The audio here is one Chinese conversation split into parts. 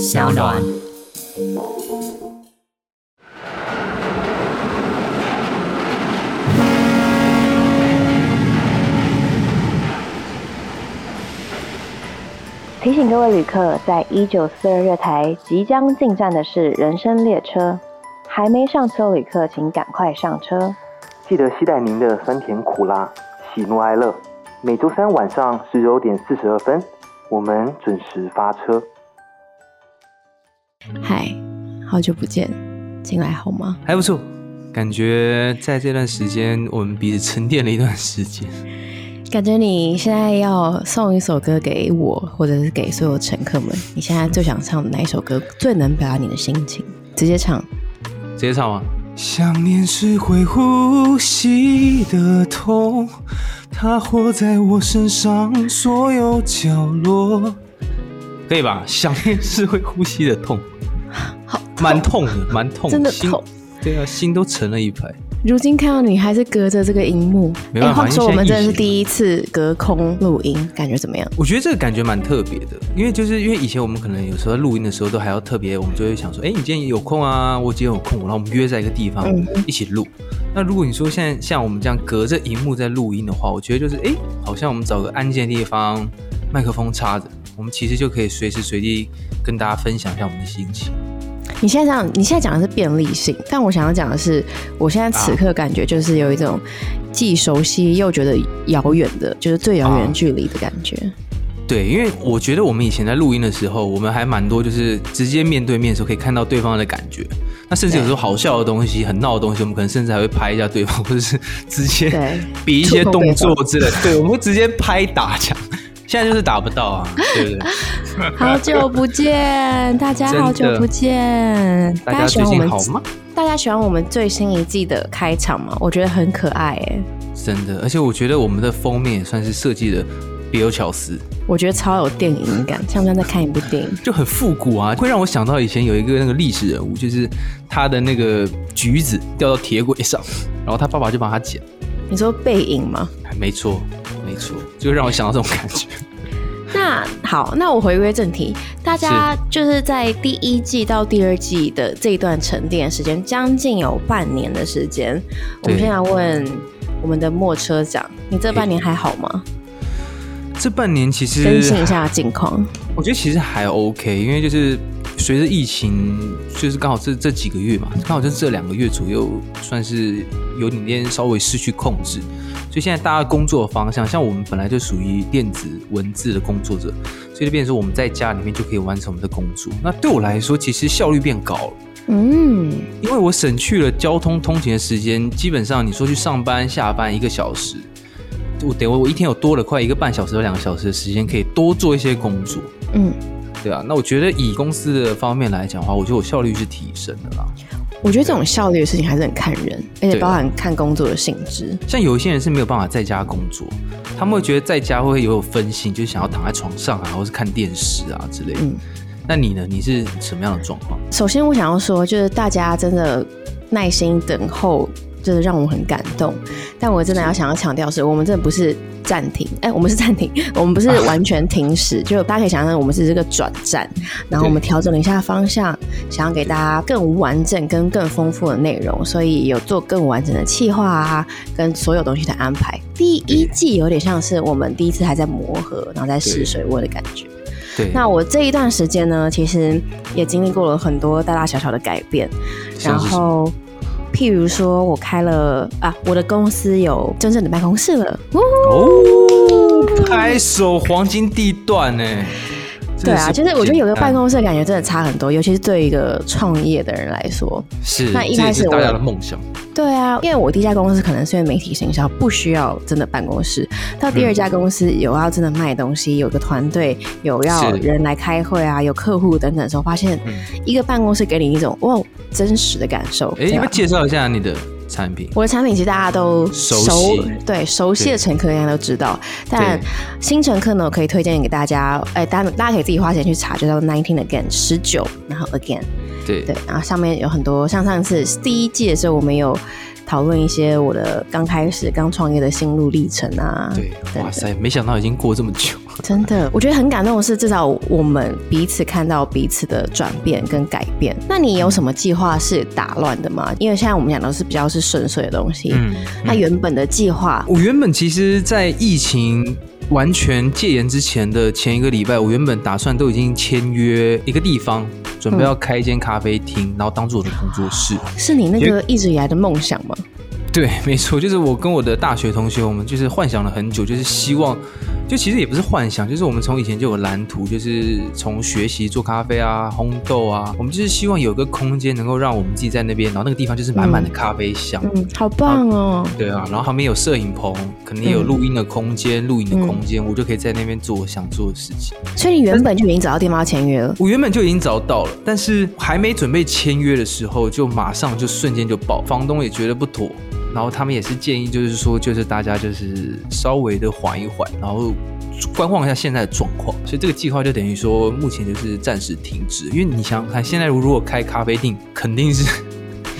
小暖。提醒各位旅客，在一九四二月台即将进站的是人生列车，还没上车旅客请赶快上车。记得期待您的酸甜苦辣、喜怒哀乐。每周三晚上十九点四十二分，我们准时发车。嗨，好久不见，进来好吗？还不错，感觉在这段时间我们彼此沉淀了一段时间。感觉你现在要送一首歌给我，或者是给所有乘客们，你现在最想唱哪一首歌，最能表达你的心情？直接唱，直接唱吗？想念是会呼吸的痛，它活在我身上所有角落，可以吧？想念是会呼吸的痛，好，蛮痛的，蛮痛，真的痛，对啊，心都沉了一排。如今看到你还是隔着这个荧幕，没办法，说我们真的是第一次隔空录音，感觉怎么样？我觉得这个感觉蛮特别的，因为就是因为以前我们可能有时候录音的时候都还要特别，我们就会想说，哎，你今天有空啊？我今天有空，然后我们约在一个地方一起录。那如果你说现在像我们这样隔着荧幕在录音的话，我觉得就是哎，好像我们找个安静的地方，麦克风插着，我们其实就可以随时随地跟大家分享一下我们的心情。你现在讲，你现在讲的是便利性，但我想要讲的是，我现在此刻感觉就是有一种既熟悉又觉得遥远的，就是最遥远距离的感觉。对，因为我觉得我们以前在录音的时候，我们还蛮多，就是直接面对面的时候可以看到对方的感觉。那甚至有时候好笑的东西、很闹的东西，我们可能甚至还会拍一下对方，或者是直接比一些动作之类的。对，我们会直接拍打这样。现在就是打不到啊，对不对？好久不见，大家好久不见，大家最近好吗？大家喜欢我们最新一季的开场吗？我觉得很可爱哎，真的，而且我觉得我们的封面也算是设计的别有巧思，我觉得超有电影感，像不像在看一部电影？就很复古啊，会让我想到以前有一个那个历史人物，就是他的那个橘子掉到铁轨上，然后他爸爸就帮他捡。你说背影吗？没错。就让我想到这种感觉。那好，那我回归正题，大家就是在第一季到第二季的这一段沉淀时间，将近有半年的时间。我们现在问我们的莫车长，你这半年还好吗？这半年其实更新一下近况，我觉得其实还 OK，因为就是随着疫情，就是刚好这这几个月嘛，刚好就这两个月左右，算是有点点稍微失去控制。所以现在大家工作的方向，像我们本来就属于电子文字的工作者，所以就变成说我们在家里面就可以完成我们的工作。那对我来说，其实效率变高了。嗯，因为我省去了交通通勤的时间，基本上你说去上班下班一个小时，我等于我一天有多了快一个半小时到两个小时的时间，可以多做一些工作。嗯，对啊。那我觉得以公司的方面来讲的话，我觉得我效率是提升的啦。我觉得这种效率的事情还是很看人，而且包含看工作的性质。像有一些人是没有办法在家工作，他们会觉得在家会有分心，就是想要躺在床上啊，或是看电视啊之类的。嗯，那你呢？你是什么样的状况？首先，我想要说，就是大家真的耐心等候。就是让我很感动，但我真的要想要强调是，我们真的不是暂停，哎，我们是暂停，我们不是 完全停驶，就大家可以想象，我们是这个转站，然后我们调整了一下方向，想要给大家更完整跟更丰富的内容，所以有做更完整的企划啊，跟所有东西的安排。第一季有点像是我们第一次还在磨合，然后在试水温的感觉。对，那我这一段时间呢，其实也经历过了很多大大小小的改变，然后。譬如说，我开了啊，我的公司有真正的办公室了。哦，拍手，黄金地段呢？对啊，就是我觉得有个办公室的感觉真的差很多，尤其是对一个创业的人来说。是，那一开始大家的梦想。对啊，因为我第一家公司可能是因为媒体行销不需要真的办公室，到第二家公司有要真的卖东西，有个团队，有要人来开会啊，有客户等等的时候，发现一个办公室给你一种哇真实的感受。哎，你要介绍一下你的。产品，我的产品其实大家都熟，对熟悉的乘客应该都知道。但新乘客呢，我可以推荐给大家，哎，大家大家可以自己花钱去查，就叫 nineteen again 十九，然后 again，对。对，然后上面有很多，像上次第一季的时候，我们有讨论一些我的刚开始刚创业的心路历程啊。对，等等哇塞，没想到已经过这么久。真的，我觉得很感动的是，至少我们彼此看到彼此的转变跟改变。那你有什么计划是打乱的吗？因为现在我们讲的是比较是顺遂的东西。嗯，那原本的计划，我原本其实，在疫情完全戒严之前的前一个礼拜，我原本打算都已经签约一个地方，准备要开一间咖啡厅，然后当做我的工作室。是你那个一直以来的梦想吗？对，没错，就是我跟我的大学同学，我们就是幻想了很久，就是希望，就其实也不是幻想，就是我们从以前就有蓝图，就是从学习做咖啡啊、烘豆啊，我们就是希望有个空间能够让我们自己在那边，然后那个地方就是满满的咖啡香。嗯，好棒哦！对啊，然后旁边有摄影棚，可能也有录音的空间、录影的空间，我就可以在那边做我想做的事情。所以你原本就已经找到店妈签约了。我原本就已经找到了，但是还没准备签约的时候，就马上就瞬间就爆，房东也觉得不妥，然后他们也是建议，就是说，就是大家就是稍微的缓一缓，然后观望一下现在的状况。所以这个计划就等于说，目前就是暂时停止。因为你想想看，现在如果开咖啡店，肯定是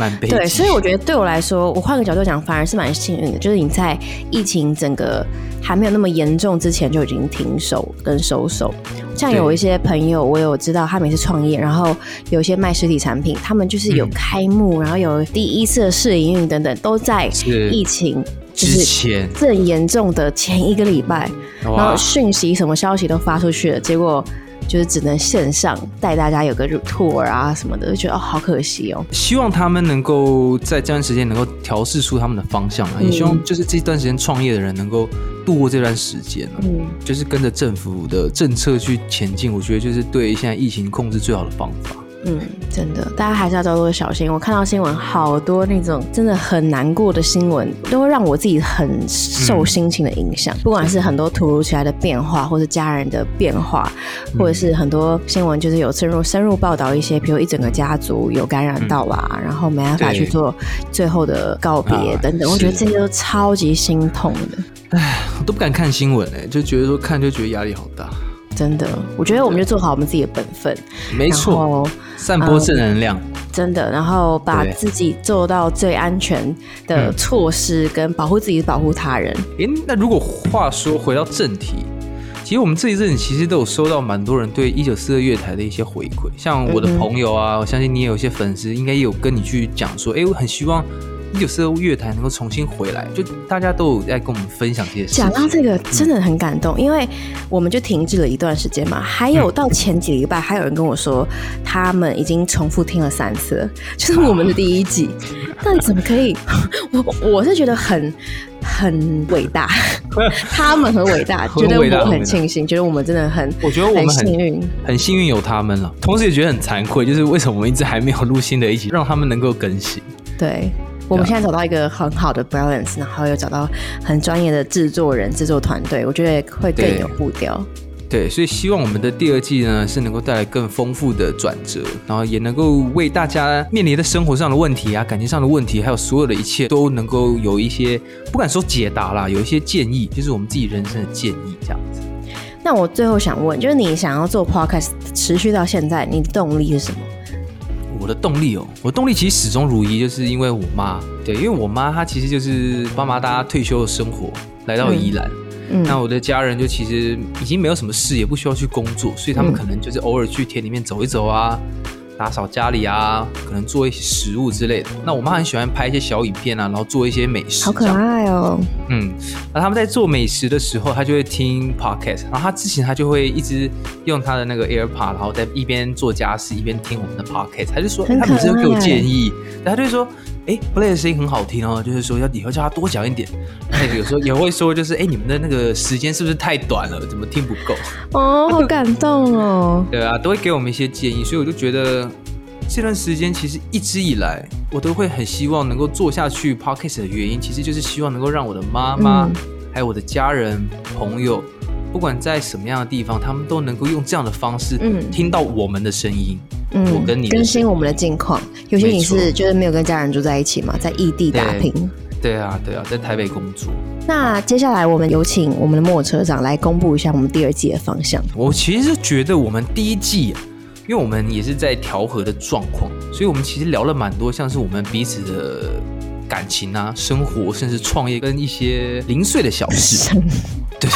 蛮悲。对，所以我觉得对我来说，我换个角度讲，反而是蛮幸运的，就是你在疫情整个还没有那么严重之前就已经停手跟收手。像有一些朋友，我有知道他们也是创业，然后有一些卖实体产品，他们就是有开幕，然后有第一次的试营运等等，都在疫情就之是前正严重的前一个礼拜，然哇后讯息什么消息都发出去了，结果就是只能线上带大家有个 tour 啊什么的，就觉得哦好可惜哦。希望他们能够在这段时间能够调试出他们的方向啊，也希望就是这段时间创业的人能够度过这段时间啊。嗯，就是跟着政府的政策去前进，我觉得就是对现在疫情控制最好的方法。嗯，真的，大家还是要多多小心。我看到新闻，好多那种真的很难过的新闻，都会让我自己很受心情的影响。不管是很多突如其来的变化，或是家人的变化，或者是很多新闻就是有深入深入报道一些，比如一整个家族有感染到啦，然后没办法去做最后的告别啊等等。我觉得这些都超级心痛的。我都不敢看新闻哎、就觉得说看就觉得压力好大。真的，我觉得我们就做好我们自己的本分，然没错，散播正能量。真的，然后把自己做到最安全的嗯措施，跟保护自己、保护他人。诶，那如果话说回到正题，其实我们这一阵其实都有收到蛮多人对一九四二月台的一些回馈，像我的朋友啊，我相信你也有一些粉丝，应该也有跟你去讲说，诶，我很希望一九四二乐坛能够重新回来，就大家都有在跟我们分享这些事情。讲到这个，真的很感动，因为我们就停滞了一段时间嘛。还有到前几个礼拜，还有人跟我说，他们已经重复听了三次了，就是我们的第一季。到底怎么可以？我我是觉得很很伟大，他们很伟大，很觉得我很庆幸，觉得我们真的很，我觉得我们很幸运。很幸运有他们了，同时也觉得很惭愧，就是为什么我们一直还没有录新的一集，让他们能够更新。对，我们现在找到一个很好的 balance，然后又找到很专业的制作人、制作团队，我觉得会更对有步调。对，所以希望我们的第二季呢是能够带来更丰富的转折，然后也能够为大家面临的生活上的问题啊、感情上的问题，还有所有的一切都能够有一些不敢说解答啦，有一些建议，就是我们自己人生的建议这样子。那我最后想问，就是你想要做 podcast 持续到现在，你的动力是什么？我的动力哦，我动力其实始终如一，就是因为我妈，对，因为我妈她其实就是爸妈大家退休的生活来到宜兰。嗯。那我的家人就其实已经没有什么事，也不需要去工作，所以他们嗯。可能就是偶尔去田里面走一走啊，打扫家里啊，可能做一些食物之类的。那我妈很喜欢拍一些小影片啊，然后做一些美食，好可。爱哦！嗯，那他们在做美食的时候，他就会听 podcast，然后他之前他就会一直用他的那个 AirPod，然后在一边做家事一边听我们的 podcast，他就说，很他每次都给我建议，他就会说，哎，Play 的声音很好听哦，就是说要以后叫他多讲一点。那有时候也会说，就是哎，你们的那个时间是不是太短了，怎么听不够？哦，好感动哦！对啊，都会给我们一些建议，所以我就觉得这段时间其实一直以来，我都会很希望能够做下去 podcast 的原因，其实就是希望能够让我的妈妈，嗯还有我的家人朋友，不管在什么样的地方，他们都能够用这样的方式，嗯听到我们的声音。嗯，我跟你更新我们的近况。有些你没是就是没有跟家人住在一起嘛，在异地打拼。对啊，对啊，在台北工作，那接下来我们有请我们的莫车长来公布一下我们第二季的方向。我其实觉得我们第一季、啊，因为我们也是在调和的状况，所以我们其实聊了蛮多，像是我们彼此的感情啊、生活，甚至创业跟一些零碎的小事。对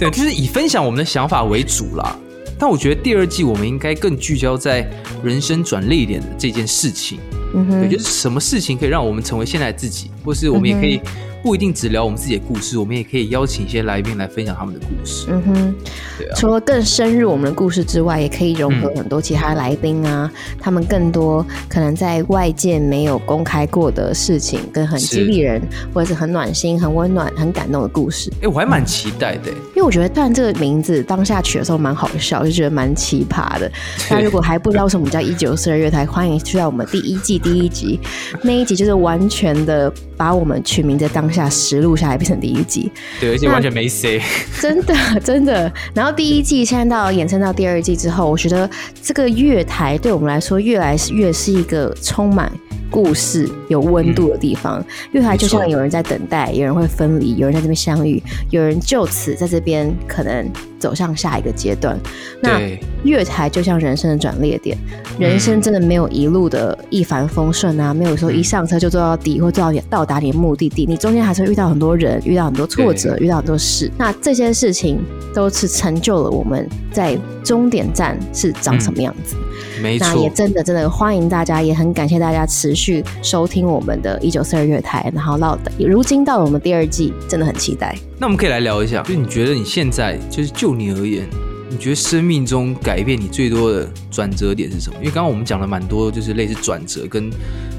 对，就是以分享我们的想法为主啦。但我觉得第二季我们应该更聚焦在人生转捩点的这件事情。嗯对，哼，就是什么事情可以让我们成为现在的自己，或是我们也可以不一定只聊我们自己的故事，我们也可以邀请一些来宾来分享他们的故事。嗯哼，对啊，除了更深入我们的故事之外，也可以融合很多其他来宾啊，他们更多可能在外界没有公开过的事情，跟很激励人，或者是很暖心、很温暖、很感动的故事。哎、我还蛮期待的、因为我觉得，虽然这个名字当下取的时候蛮好笑，就觉得蛮奇葩的。但如果还不知道为什么叫一九四二月台，欢迎去到我们第一季第一集。那一集，就是完全的把我们取名的当下实录下来，变成第一季。对，而且完全没 say。真的真的。然后第一季现在到延伸到第二季之后，我觉得这个月台对我们来说越来越是一个充满。故事有温度的地方，月台就像有人在等待，有人会分离，有人在这边相遇，有人就此在这边可能走向下一个阶段。那，月台就像人生的转捩点，人生真的没有一路的一帆风顺啊，没有说一上车就坐到底或坐到你到达你的目的地，你中间还是会遇到很多人，遇到很多挫折，遇到很多事。那这些事情都是成就了我们在终点站是长什么样子。没那也，真的真的欢迎大家，也很感谢大家持续收听我们的一九四二月台，然后到如今到了我们第二季，真的很期待。那我们可以来聊一下，就你觉得你现在就是就你而言，你觉得生命中改变你最多的转折点是什么？因为刚刚我们讲了蛮多，就是类似转折跟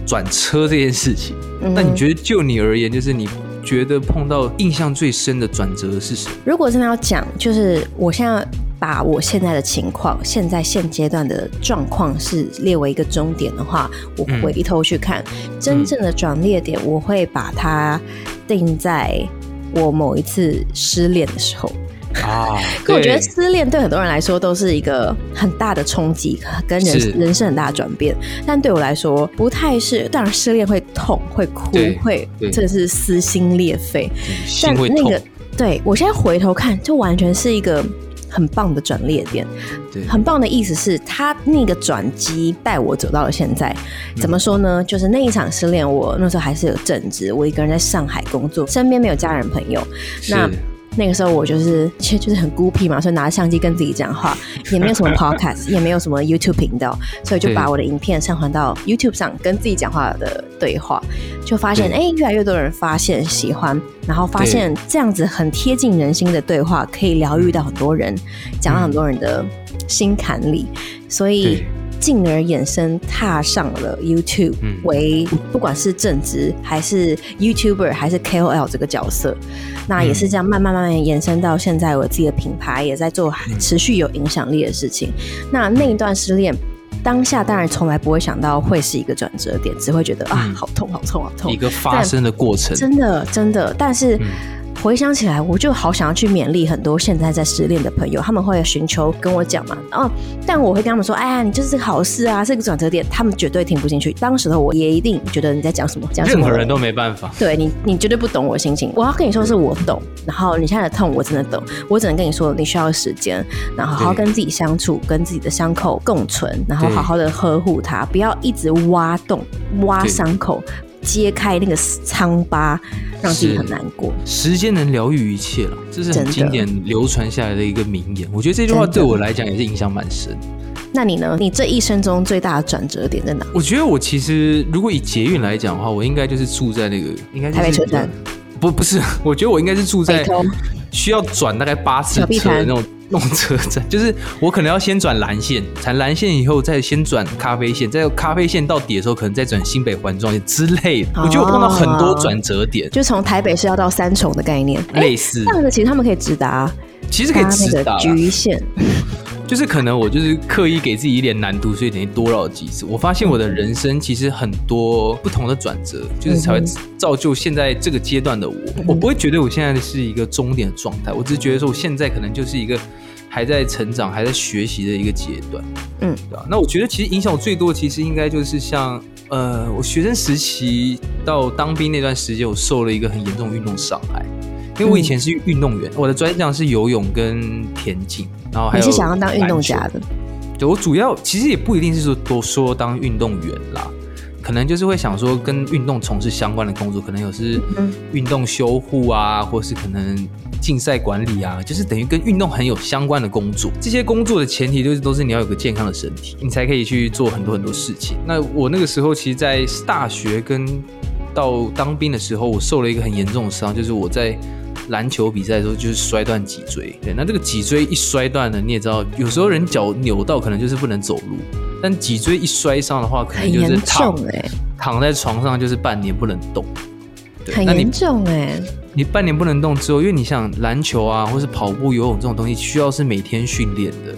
转车这件事情。嗯那你觉得就你而言，就是你觉得碰到印象最深的转折是什么？如果真的要讲，就是我现在把我现在的情况，现在现阶段的状况是列为一个终点的话，我嗯回头去看、真正的转捩点，我会把它定在我某一次失恋的时候。啊，可我觉得失恋对很多人来说都是一个很大的冲击，跟人人生很大的转变。但对我来说不太是，当然失恋会痛、会哭、会对真的是撕心裂肺。但那个，对我现在回头看，就完全是一个很棒的转捩点。对，很棒的意思是，他那个转机带我走到了现在。嗯怎么说呢？就是那一场失恋，我那时候还是有正职，我一个人在上海工作，身边没有家人朋友。那是那个时候我就是其实就是很孤僻嘛，所以拿着相机跟自己讲话，也没有什么 podcast，也没有什么 YouTube 频道，所以就把我的影片上传到 YouTube 上，跟自己讲话的对话，就发现对哎、越来越多人发现喜欢，然后发现这样子很贴近人心的对话，可以疗愈到很多人，讲到很多人的心坎里，所以对。进而衍生踏上了 YouTube 嗯为不管是正职还是 YouTuber 还是 KOL 这个角色，那也是这样慢慢慢慢延伸到现在我自己的品牌也在做嗯持续有影响力的事情。那那一段失恋。当下当然从来不会想到会是一个转折点，只会觉得啊嗯好痛好痛好痛一，个发生的过程，真的真的。但是嗯回想起来，我就好想要去勉励很多现在在失恋的朋友，他们会寻求跟我讲嘛，哦，但我会跟他们说，哎呀，你就是个好事啊，是个转折点，他们绝对听不进去。当时的我也一定觉得你在讲什么，讲什么，任何人都没办法。对你，你绝对不懂我的心情。我要跟你说是我懂，然后你现在的痛我真的懂，我只能跟你说你需要时间，然后好好跟自己相处，跟自己的伤口共存，然后好好的呵护它，不要一直挖洞、挖对伤口，揭开那个疮疤，让自己很难过。时间能疗愈一切了，这是很经典流传下来的一个名言。我觉得这句话对我来讲也是影响蛮深。那你呢？你这一生中最大的转折点在哪？我觉得我其实如果以捷运来讲的话，我应该就是住在那个应该就是台北车站。不不是，我觉得我应该是住在需要转大概八次车的那种那种车站，就是我可能要先转蓝线，转蓝线以后再先转咖啡线，再咖啡线到底的时候，可能再转新北环状线之类的。我觉得我碰到很多转折点，就从台北市要到三重的概念，哎类似。这，样子其实他们可以直达，其实可以直达啦。局线。就是可能我就是刻意给自己一点难度，所以等于多绕几次。我发现我的人生其实很多不同的转折，就是才会造就现在这个阶段的我。我不会觉得我现在是一个终点的状态，我只是觉得说我现在可能就是一个还在成长、还在学习的一个阶段。嗯，对吧？那我觉得其实影响我最多，其实应该就是像呃，我学生时期到当兵那段时间，我受了一个很严重的运动伤害。因为我以前是运动员，我的专项是游泳跟田径，然后还有你是想要当运动家的？对我主要其实也不一定是说多说当运动员啦，可能就是会想说跟运动从事相关的工作，可能有是运动修护啊，或是可能竞赛管理啊，就是等于跟运动很有相关的工作。这些工作的前提就是都是你要有个健康的身体，你才可以去做很多很多事情。那我那个时候其实，在大学跟到当兵的时候，我受了一个很严重的伤，就是我在篮球比赛的时候就是摔断脊椎。对，那这个脊椎一摔断了，你也知道，有时候人脚扭到可能就是不能走路，但脊椎一摔伤的话，可能就是躺哎，躺在床上就是半年不能动。很严重哎，你半年不能动之后，因为你想篮球啊，或是跑步、游泳这种东西，需要是每天训练的。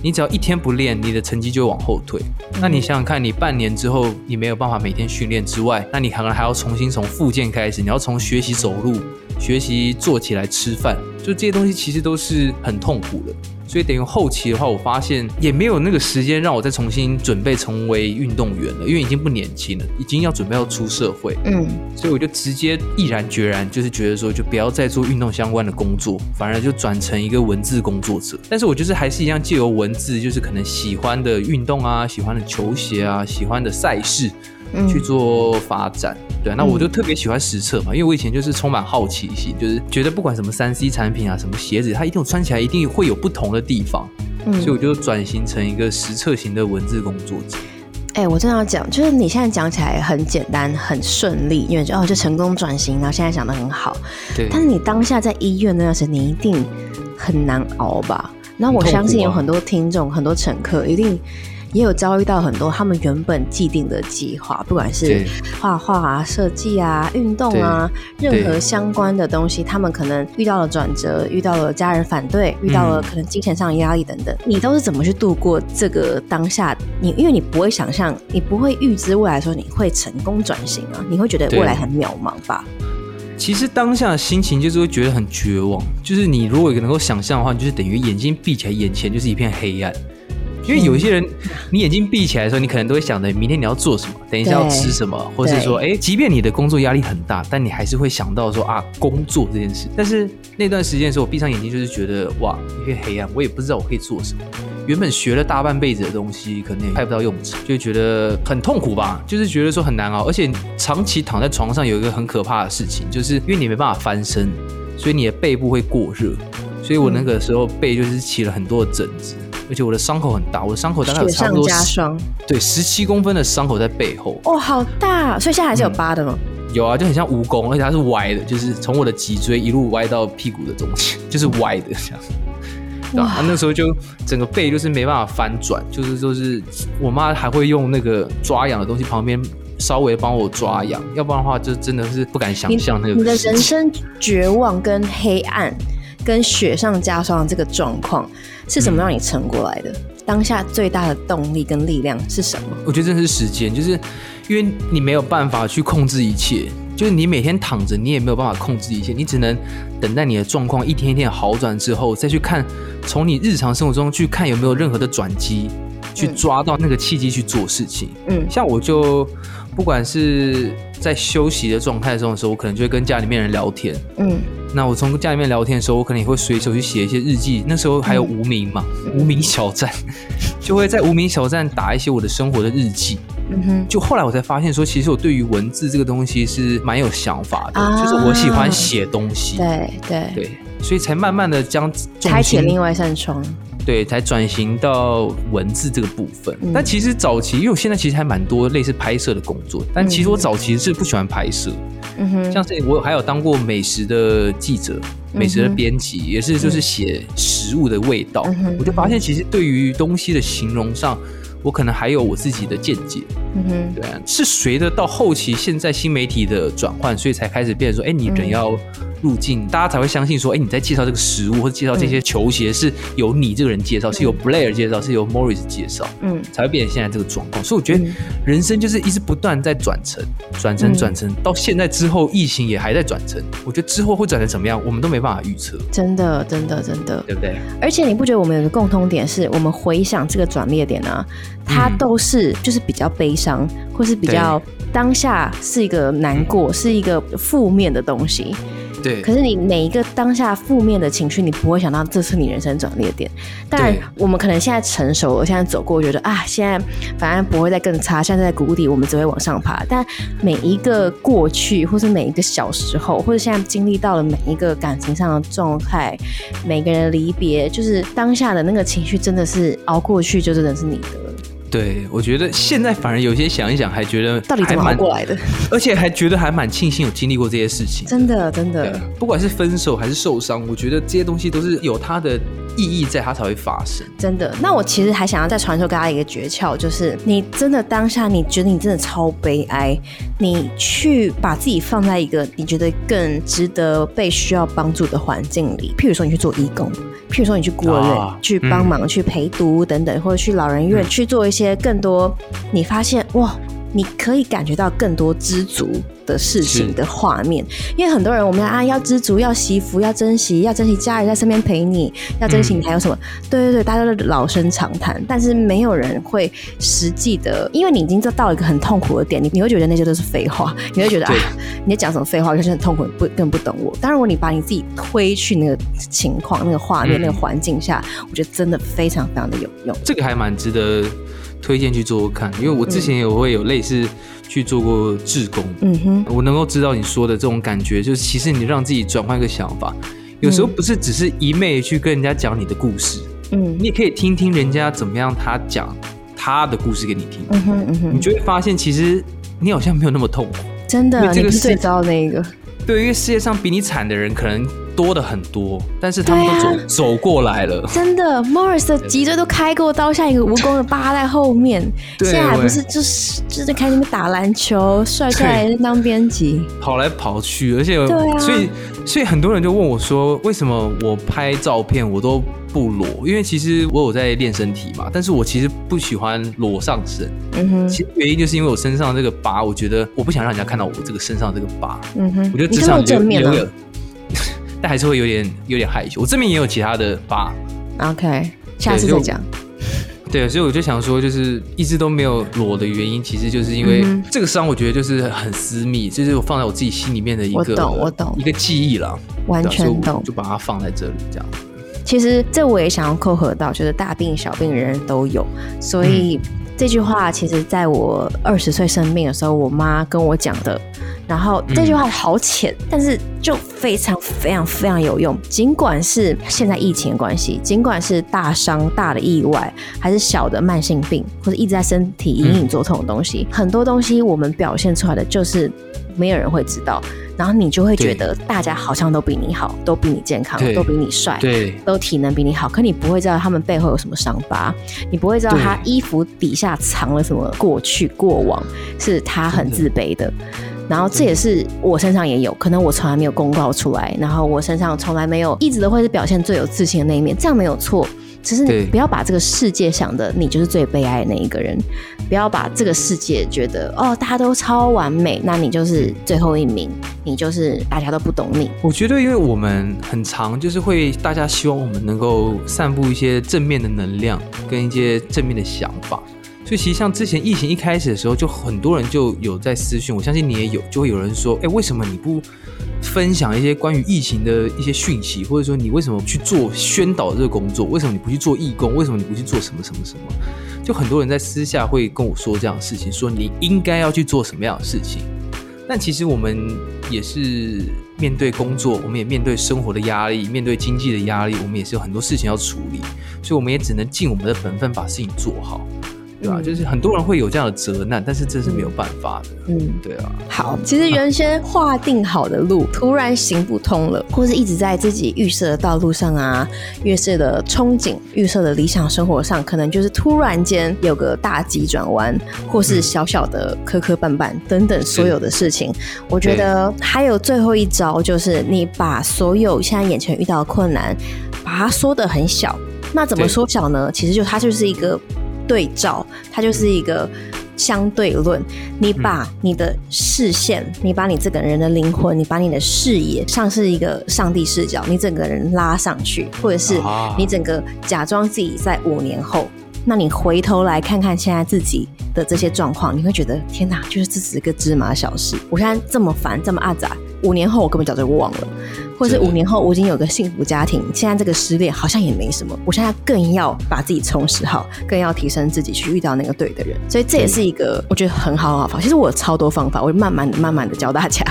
你只要一天不练，你的成绩就会往后退。那你想想看，你半年之后你没有办法每天训练之外，那你可能还要重新从复健开始，你要从学习走路、学习坐起来吃饭，就这些东西其实都是很痛苦的。所以等于后期的话，我发现也没有那个时间让我再重新准备成为运动员了，因为已经不年轻了，已经要准备要出社会。嗯，所以我就直接毅然决然，就是觉得说，就不要再做运动相关的工作，反而就转成一个文字工作者。但是我就是还是一样借由文字，就是可能喜欢的运动啊，喜欢的球鞋啊，喜欢的赛事。去做发展，对，那我就特别喜欢实测嘛，因为我以前就是充满好奇心，就是觉得不管什么三 C 产品啊，什么鞋子，它一定穿起来一定会有不同的地方，嗯所以我就转型成一个实测型的文字工作者。哎，我真的要讲，就是你现在讲起来很简单，很顺利，因为就哦就成功转型，然后现在想的很好，对。但是你当下在医院那段时间，你一定很难熬吧？那我相信有很多听众、很多乘客一定。也有遭遇到很多他们原本既定的计划，不管是画画啊、设计啊、运动啊，任何相关的东西，他们可能遇到了转折，遇到了家人反对，遇到了可能金钱上的压力等等。你都是怎么去度过这个当下？你因为你不会想象，你不会预知未来说你会成功转型啊，你会觉得未来很渺茫吧？其实当下的心情就是会觉得很绝望，就是你如果能够想象的话，你就是等于眼睛闭起来，眼前就是一片黑暗。因为有一些人，你眼睛闭起来的时候，你可能都会想着明天你要做什么，等一下要吃什么，或是说，哎，即便你的工作压力很大，但你还是会想到说啊，工作这件事。但是那段时间的时候，我闭上眼睛就是觉得哇，一片黑暗，我也不知道我可以做什么。原本学了大半辈子的东西，可能也派不到用场，就觉得很痛苦吧，就是觉得说很难熬，而且长期躺在床上有一个很可怕的事情，就是因为你没办法翻身，所以你的背部会过热，所以我那个时候背就是起了很多的疹子。而且我的伤口很大，我的伤口大概有差不多加霜，对，十七公分的伤口在背后。哦，好大，所以现在还是有疤的吗？有啊，就很像蜈蚣，而且它是歪的，就是从我的脊椎一路歪到屁股的中间，就是歪的这样。哇！那时候就整个背就是没办法翻转，就是就是我妈还会用那个抓痒的东西旁边稍微帮我抓痒，要不然的话就真的是不敢想象那个。你的人生绝望跟黑暗。跟雪上加霜的这个状况是怎么让你撑过来的？当下最大的动力跟力量是什么？我觉得这是时间，就是因为你没有办法去控制一切，就是你每天躺着，你也没有办法控制一切，你只能等待你的状况一天一天好转之后，再去看从你日常生活中去看有没有任何的转机，去抓到那个契机去做事情。嗯，像我就不管是在休息的状态中的时候，我可能就会跟家里面人聊天。嗯。那我从家里面聊天的时候，我可能也会随手去写一些日记。那时候还有无名嘛，无名小站，就会在无名小站打一些我的生活的日记。嗯哼，就后来我才发现说，其实我对于文字这个东西是蛮有想法的，就是我喜欢写东西。对对对，所以才慢慢的将开启另外一扇窗。对，才转型到文字这个部分。但其实早期，因为我现在其实还蛮多类似拍摄的工作，但其实我早期是不喜欢拍摄。嗯哼，像是我还有当过美食的记者，美食的编辑，也是就是写食物的味道。我就发现，其实对于东西的形容上。我可能还有我自己的见解，嗯哼，对啊，是随着到后期现在新媒体的转换，所以才开始变说，哎，你人要入境，大家才会相信说，哎，你在介绍这个食物或者介绍这些球鞋是由你这个人介绍，是由 Blair 介绍，是由 Morris 介绍，嗯，才会变成现在这个状况。所以我觉得人生就是一直不断在转成、转成、转成，到现在之后，疫情也还在转成。我觉得之后会转成怎么样，我们都没办法预测。真的，真的，真的，对不对？而且你不觉得我们有个共通点，是我们回想这个转捩点啊？它都是就是比较悲伤，或是比较当下是一个难过，是一个负面的东西。对可是你每一个当下负面的情绪，你不会想到这是你人生转捩点。当然，我们可能现在成熟了，现在走过，觉得啊，现在反正不会再更差，现在在谷底，我们只会往上爬。但每一个过去，或是每一个小时候，或者现在经历到了每一个感情上的状态，每个人离别，就是当下的那个情绪，真的是熬过去，就真的是你的了。对，我觉得现在反而有些想一想，还觉得到底怎么熬过来的？而且还觉得还蛮庆幸有经历过这些事情。真的，真的。不管是分手还是受伤，我觉得这些东西都是有它的意义在，它才会发生。真的，那我其实还想要再传授给大家一个诀窍，就是你真的当下你觉得你真的超悲哀，你去把自己放在一个你觉得更值得被需要帮助的环境里，譬如说你去做义工，譬如说你去孤儿院、啊去帮忙、去陪读等等，或者去老人院、去做一些更多你发现哇。你可以感觉到更多知足的事情的画面，因为很多人我们啊要知足，要惜福，要珍惜，要珍惜家人在身边陪你，要珍惜你还有什么？对对对，大家都老生常谈，但是没有人会实际的，因为你已经到了一个很痛苦的点，你你会觉得那些都是废话，你会觉得啊，你在讲什么废话，就是很痛苦，不更不懂我。当然，如果你把你自己推去那个情况、那个画面、嗯那个环境下，我觉得真的非常非常的有用。这个还蛮值得推荐去做做看，因为我之前也会有类似去做过志工，嗯哼，我能够知道你说的这种感觉，就是其实你让自己转换一个想法，有时候不是只是一昧去跟人家讲你的故事，嗯。你也可以听听人家怎么样，他讲他的故事给你听，嗯哼嗯哼你，就会发现其实你好像没有那么痛苦。真的，这个是最糟的那一个。对，因为世界上比你惨的人可能多的很多，但是他们都走、啊走过来了。真的，Morris 的脊椎都开过刀，像一个蜈蚣的疤在后面。现在还不是就是就是开始那边打篮球，帅帅当编辑。跑来跑去，而且对啊所以所以很多人就问我说，为什么我拍照片我都不裸？因为其实我有在练身体嘛，但是我其实不喜欢裸上身。嗯哼，其实原因就是因为我身上这个疤，我觉得我不想让人家看到我这个身上这个疤，嗯哼，我觉得你是露至少留正面啊留有，但还是会有点有点害羞。我这边也有其他的疤，OK，下次再讲。对，所以我就想说，就是一直都没有裸的原因，其实就是因为这个伤，我觉得就是很私密，就是我放在我自己心里面的一个，我懂我懂。一个记忆了，完全懂。就把它放在这里，这样。其实这我也想要扣合到，就是大病小病人人都有，所以这句话其实在我二十岁生病的时候，我妈跟我讲的。然后这句话好浅，但是就非常非常非常有用。尽管是现在疫情的关系，尽管是大伤大的意外，还是小的慢性病，或者一直在身体隐隐作痛的东西，很多东西我们表现出来的就是没有人会知道，然后你就会觉得大家好像都比你好，都比你健康，都比你帅，对。都体能比你好，可你不会知道他们背后有什么伤疤，你不会知道他衣服底下藏了什么过去过往，是他很自卑的。然后这也是我身上也有，可能我从来没有公告出来，然后我身上从来没有一直都会是表现最有自信的那一面，这样没有错。只是你不要把这个世界想的你就是最悲哀的那一个人，不要把这个世界觉得哦大家都超完美，那你就是最后一名，你就是大家都不懂你。我觉得，因为我们很长就是会大家希望我们能够散布一些正面的能量跟一些正面的想法，所以其实像之前疫情一开始的时候，就很多人就有在私讯，我相信你也有，就会有人说，哎，为什么你不分享一些关于疫情的一些讯息，或者说你为什么去做宣导这个工作？为什么你不去做义工？为什么你不去做什么什么什么？就很多人在私下会跟我说这样的事情，说你应该要去做什么样的事情。但其实我们也是面对工作，我们也面对生活的压力，面对经济的压力，我们也是有很多事情要处理，所以我们也只能尽我们的本分把事情做好，对啊、嗯就是很多人会有这样的责难，但是这是没有办法的，嗯。对啊，好，其实原先划定好的路突然行不通了，或是一直在自己预设的道路上啊，预设的憧憬、预设的理想生活上，可能就是突然间有个大急转弯，或是小小的磕磕绊绊等等所有的事情。我觉得还有最后一招，就是你把所有现在眼前遇到的困难，把它缩得很小。那怎么对缩小呢？其实就它就是一个对照，它就是一个相对论。你把你的视线，你把你这个人的灵魂，你把你的视野，像是一个上帝视角，你整个人拉上去，或者是啊你整个假装自己在五年后，那你回头来看看现在自己的这些状况，你会觉得天哪，就是这只是个芝麻小事。我现在这么烦，这么阿杂，五年后我根本早就忘了，或者是五年后我已经有个幸福家庭，现在这个失恋好像也没什么，我现在更要把自己充实好，更要提升自己去遇到那个对的人，所以这也是一个我觉得很好的方法。其实我有超多方法，我会慢慢的、慢慢的教大家。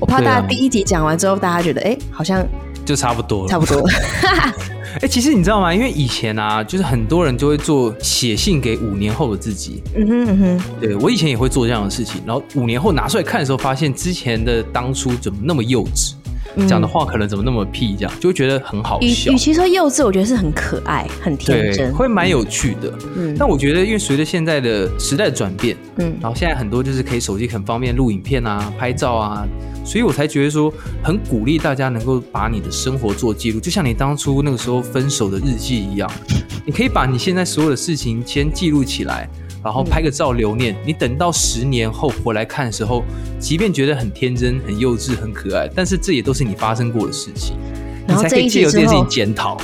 我怕大家第一集讲完之后，大家觉得哎，好像就差不多了，差不多了。哎，其实你知道吗？因为以前啊，就是很多人就会做写信给五年后的自己。嗯哼嗯哼，对我以前也会做这样的事情，然后五年后拿出来看的时候，发现之前的当初怎么那么幼稚，讲的话可能怎么那么屁，这样就会觉得很好笑。与其说幼稚，我觉得是很可爱、很天真，会蛮有趣的。嗯，但我觉得，因为随着现在的时代转变，嗯，然后现在很多就是可以手机很方便录影片啊、拍照啊。所以我才觉得说，很鼓励大家能够把你的生活做记录，就像你当初那个时候分手的日记一样，你可以把你现在所有的事情先记录起来，然后拍个照留念。你等到十年后回来看的时候，即便觉得很天真、很幼稚、很可爱，但是这也都是你发生过的事情，你才可以借由这件事情检讨。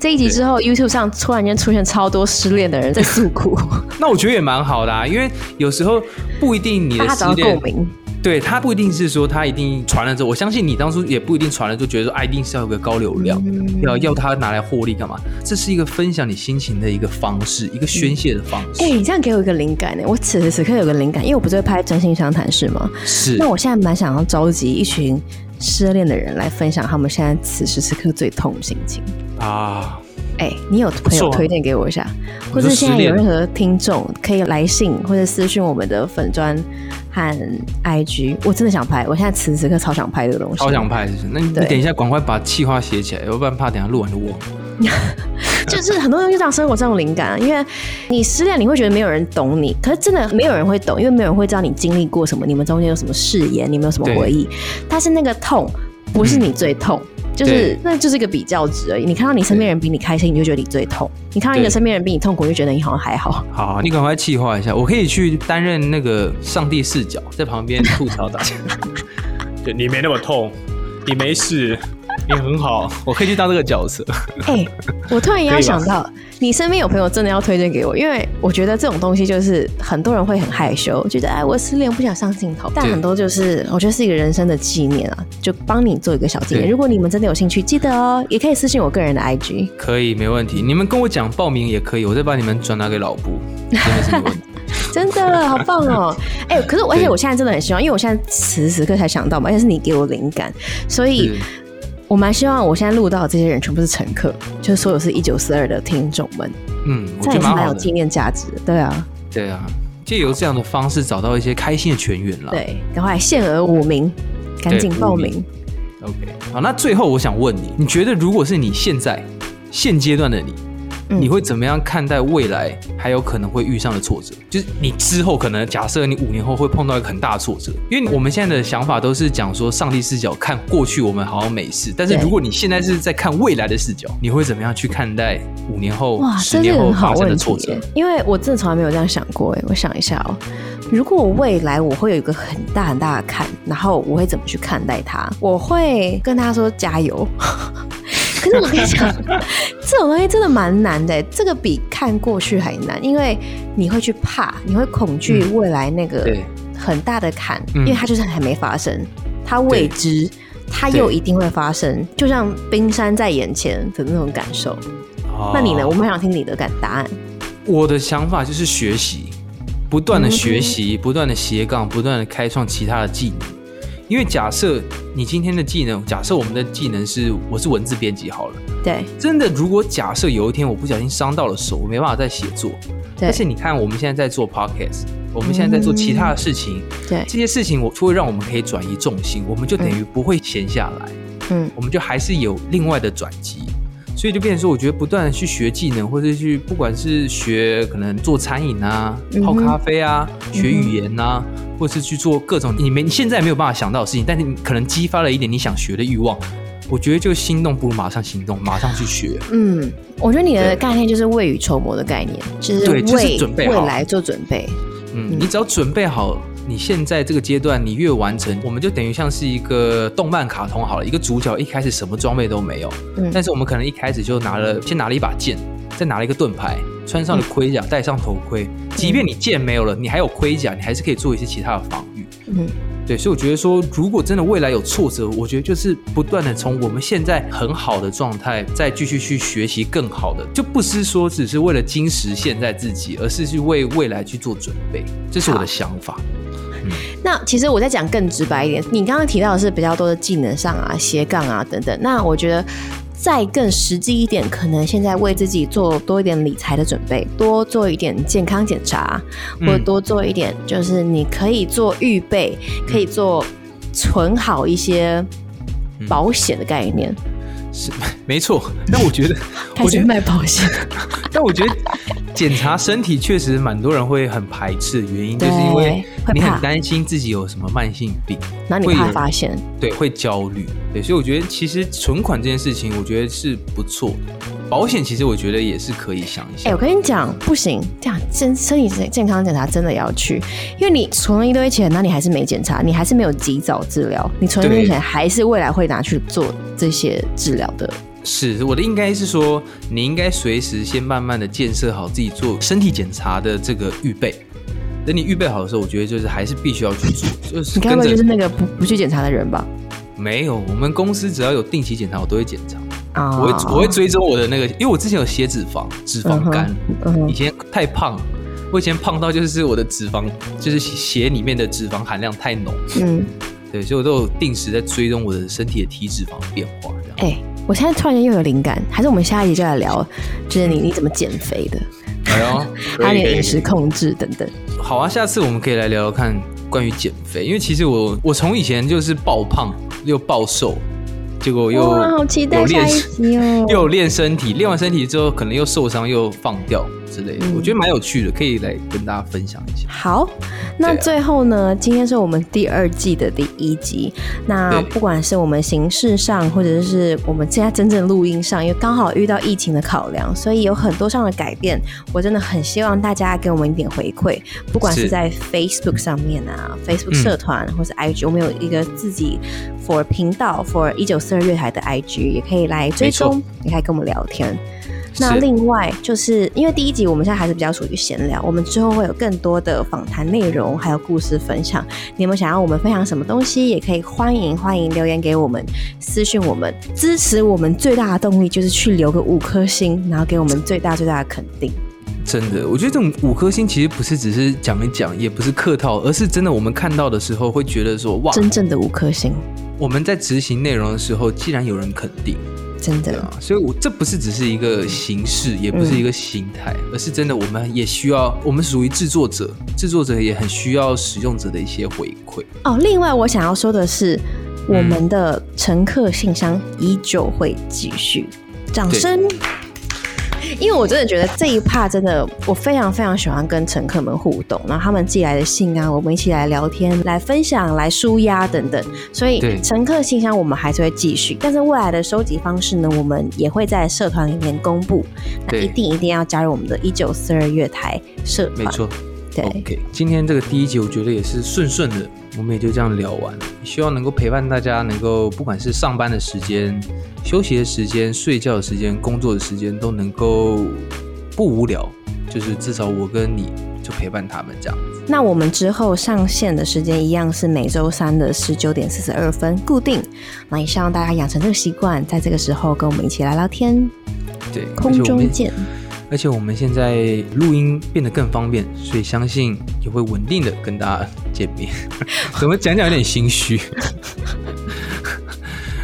这一集之后，YouTube 上突然间出现超多失恋的人在诉苦，那我觉得也蛮好的啊，因为有时候不一定你的失恋。对他不一定是说他一定传了之后，我相信你当初也不一定传了就觉得说一定是要有个高流量，要要他拿来获利干嘛？这是一个分享你心情的一个方式，一个宣泄的方式。哎，你这样给我一个灵感呢？我此时此刻有个灵感，因为我不是会拍真心相谈是吗？是。那我现在蛮想要召集一群失恋的人来分享他们现在此时此刻最痛的心情啊。哎，你有朋友推荐给我一下，或者现在有任何听众可以来信或者私信我们的粉砖和 IG，我真的想拍，我现在此时此刻超想拍这个东西，超想拍，那你等一下赶快把气话写起来，要不然怕等下录完就忘。就是很多东西让生活这种灵感，啊因为你失恋你会觉得没有人懂你，可是真的没有人会懂，因为没有人会知道你经历过什么，你们中间有什么誓言，你们有什么回忆，但是那个痛不是你最痛。就是那就是一个比较值而已。你看到你身边人比你开心，你就觉得你最痛；你看到你的身边人比你痛苦，就觉得你好像还好。好，你赶快气化一下，我可以去担任那个上帝视角，在旁边吐槽大家。对，你没那么痛，你没事。你很好，我可以去当这个角色。哎，我突然也要想到，你身边有朋友真的要推荐给我，因为我觉得这种东西就是很多人会很害羞，觉得哎，我失恋不想上镜头。但很多就是我觉得是一个人生的纪念啊，就帮你做一个小纪念。如果你们真的有兴趣，记得哦，也可以私信我个人的 IG。可以，没问题。你们跟我讲报名也可以，我再把你们转达给老布，真的是没问题。真的好棒哦！哎，可是而且我现在真的很希望，因为我现在此时此刻才想到嘛，而且是你给我灵感，所以。我蛮希望我现在录到的这些人全部是乘客，就是所有是一九四二的听众们。嗯，这也是蛮有纪念价值的。对啊，对啊，借由这样的方式找到一些开心的全员了。对，赶快限额五名，赶紧报名。OK，好，那最后我想问你，你觉得如果是你现在现阶段的你？你会怎么样看待未来还有可能会遇上的挫折？就是你之后可能假设你五年后会碰到一个很大的挫折，因为我们现在的想法都是讲说上帝视角看过去我们好像没事，但是如果你现在是在看未来的视角，你会怎么样去看待五年后、十年后发生的挫折？因为我真的从来没有这样想过。哎，我想一下哦，如果未来我会有一个很大很大的坎，然后我会怎么去看待它？我会跟他说加油。可是我跟你讲，这种东西真的蛮难的，这个比看过去还难，因为你会去怕，你会恐惧未来那个很大的坎，因为它就是还没发生，它未知，它又一定会发生，就像冰山在眼前的那种感受。那你呢？我们想听你的感答案。我的想法就是学习，不断的学习，不断的斜杠，不断的开创其他的技能。因为假设你今天的技能，假设我们的技能是我是文字编辑好了，对，真的如果假设有一天我不小心伤到了手，我没办法再写作，但是你看我们现在在做 podcast，我们现在在做其他的事情，对，这些事情我就会让我们可以转移重心，我们就等于不会闲下来，嗯，我们就还是有另外的转机，所以就变成说，我觉得不断的去学技能，或者去不管是学可能做餐饮啊、泡咖啡啊、学语言啊。或是去做各种你没现在没有办法想到的事情，但是你可能激发了一点你想学的欲望。我觉得就心动不如马上行动，马上去学。嗯，我觉得你的概念就是未雨绸缪的概念，就是为未来做准备。嗯，你只要准备好，你现在这个阶段你越完成，我们就等于像是一个动漫卡通好了，一个主角一开始什么装备都没有，嗯，但是我们可能一开始就拿了先拿了一把剑，再拿了一个盾牌。穿上了盔甲，戴上头盔，即便你剑没有了，你还有盔甲，你还是可以做一些其他的防御。嗯，对，所以我觉得说，如果真的未来有挫折，我觉得就是不断的从我们现在很好的状态，再继续去学习更好的，就不是说只是为了今时现在自己，而是去为未来去做准备，这是我的想法。那其实我在讲更直白一点，你刚刚提到的是比较多的技能上啊、斜杠啊等等。那我觉得再更实际一点，可能现在为自己做多一点理财的准备，多做一点健康检查，或者多做一点，就是你可以做预备，可以做存好一些保险的概念。是 没错，但我觉得 我觉得卖保险，但我觉得检查身体确实蛮多人会很排斥原因，就是因为你很担心自己有什么慢性病，那你怕发现，对，会焦虑，对，所以我觉得其实存款这件事情，我觉得是不错的。保险其实我觉得也是可以想一下。哎，我跟你讲，不行，这样身身体健康检查真的要去，因为你存了一堆钱，那你还是没检查，你还是没有及早治疗，你存了一堆钱还是未来会拿去做这些治疗的。是我的应该是说，你应该随时先慢慢的建设好自己做身体检查的这个预备。等你预备好的时候，我觉得就是还是必须要去做。就是你该不会就是那个不不去检查的人吧？没有，我们公司只要有定期检查，我都会检查。我会我会追踪我的那个，因为我之前有血脂肪、脂肪肝，以前太胖，我以前胖到就是我的脂肪，就是血里面的脂肪含量太浓。嗯，对，所以我都有定时在追踪我的身体的体脂肪变化。哎，我现在突然间又有灵感，还是我们下一集就来聊，就是你你怎么减肥的？哎呦，还有饮食控制等等。好啊，下次我们可以来聊聊看关于减肥，因为其实我我从以前就是暴胖又暴瘦。结果又好期待下一集哦！又练身体，练完身体之后可能又受伤又放掉之类的，我觉得蛮有趣的，可以来跟大家分享一下。好，那最后呢，今天是我们第二季的第一集。那不管是我们形式上，或者是我们现在真正录音上，因为刚好遇到疫情的考量，所以有很多上的改变。我真的很希望大家给我们一点回馈，不管是在 Facebook 上面啊，Facebook 社团或是 IG，我们有一个自己 for 频道 for 一九四。月台的 IG 也可以来追踪，也可以跟我们聊天。那另外就是因为第一集我们现在还是比较属于闲聊，我们之后会有更多的访谈内容，还有故事分享。你们想要我们分享什么东西？也可以欢迎欢迎留言给我们，私讯我们，支持我们最大的动力就是去留个五颗星，然后给我们最大最大的肯定。真的，我觉得这种五颗星其实不是只是讲一讲，也不是客套，而是真的我们看到的时候会觉得说哇，真正的五颗星。我们在执行内容的时候，既然有人肯定，真的啊，所以我这不是只是一个形式，也不是一个形态，而是真的，我们也需要，我们属于制作者，制作者也很需要使用者的一些回馈。哦，另外我想要说的是，我们的乘客信箱依旧会继续，掌声。因为我真的觉得这一趴真的，我非常非常喜欢跟乘客们互动，然后他们寄来的信啊，我们一起来聊天、来分享、来舒压等等。所以乘客信箱我们还是会继续，但是未来的收集方式呢，我们也会在社团里面公布。那一定一定要加入我们的一九四二月台社团。没错。对。OK，今天这个第一集我觉得也是顺顺的。我们也就这样聊完，希望能够陪伴大家，能够不管是上班的时间、休息的时间、睡觉的时间、工作的时间，都能够不无聊。就是至少我跟你就陪伴他们这样子。那我们之后上线的时间一样是每周三的十九点四十二分固定。那也希望大家养成这个习惯，在这个时候跟我们一起聊聊天。对，空中见。而且我们现在录音变得更方便，所以相信也会稳定的跟大家见面。怎么讲讲有点心虚？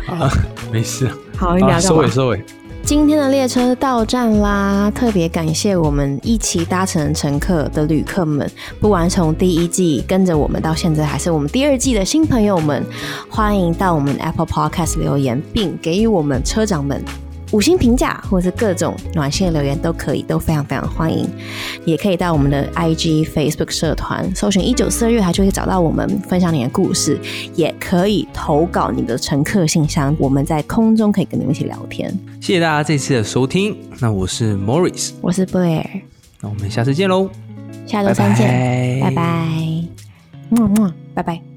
啊，没事。好，你收尾收尾。今天的列车到站啦！特别感谢我们一起搭乘乘客的旅客们，不管从第一季跟着我们到现在，还是我们第二季的新朋友们，欢迎到我们 Apple Podcast 留言，并给予我们车长们。五星评价或者是各种暖心的留言都可以，都非常非常欢迎。也可以到我们的 IG、Facebook 社团搜寻“一九四二月台”，就可以找到我们，分享你的故事。也可以投稿你的乘客信箱，我们在空中可以跟你们一起聊天。谢谢大家这次的收听，那我是 Morris，我是 Blair，那我们下次见喽，下周三见，拜拜，么么，拜拜。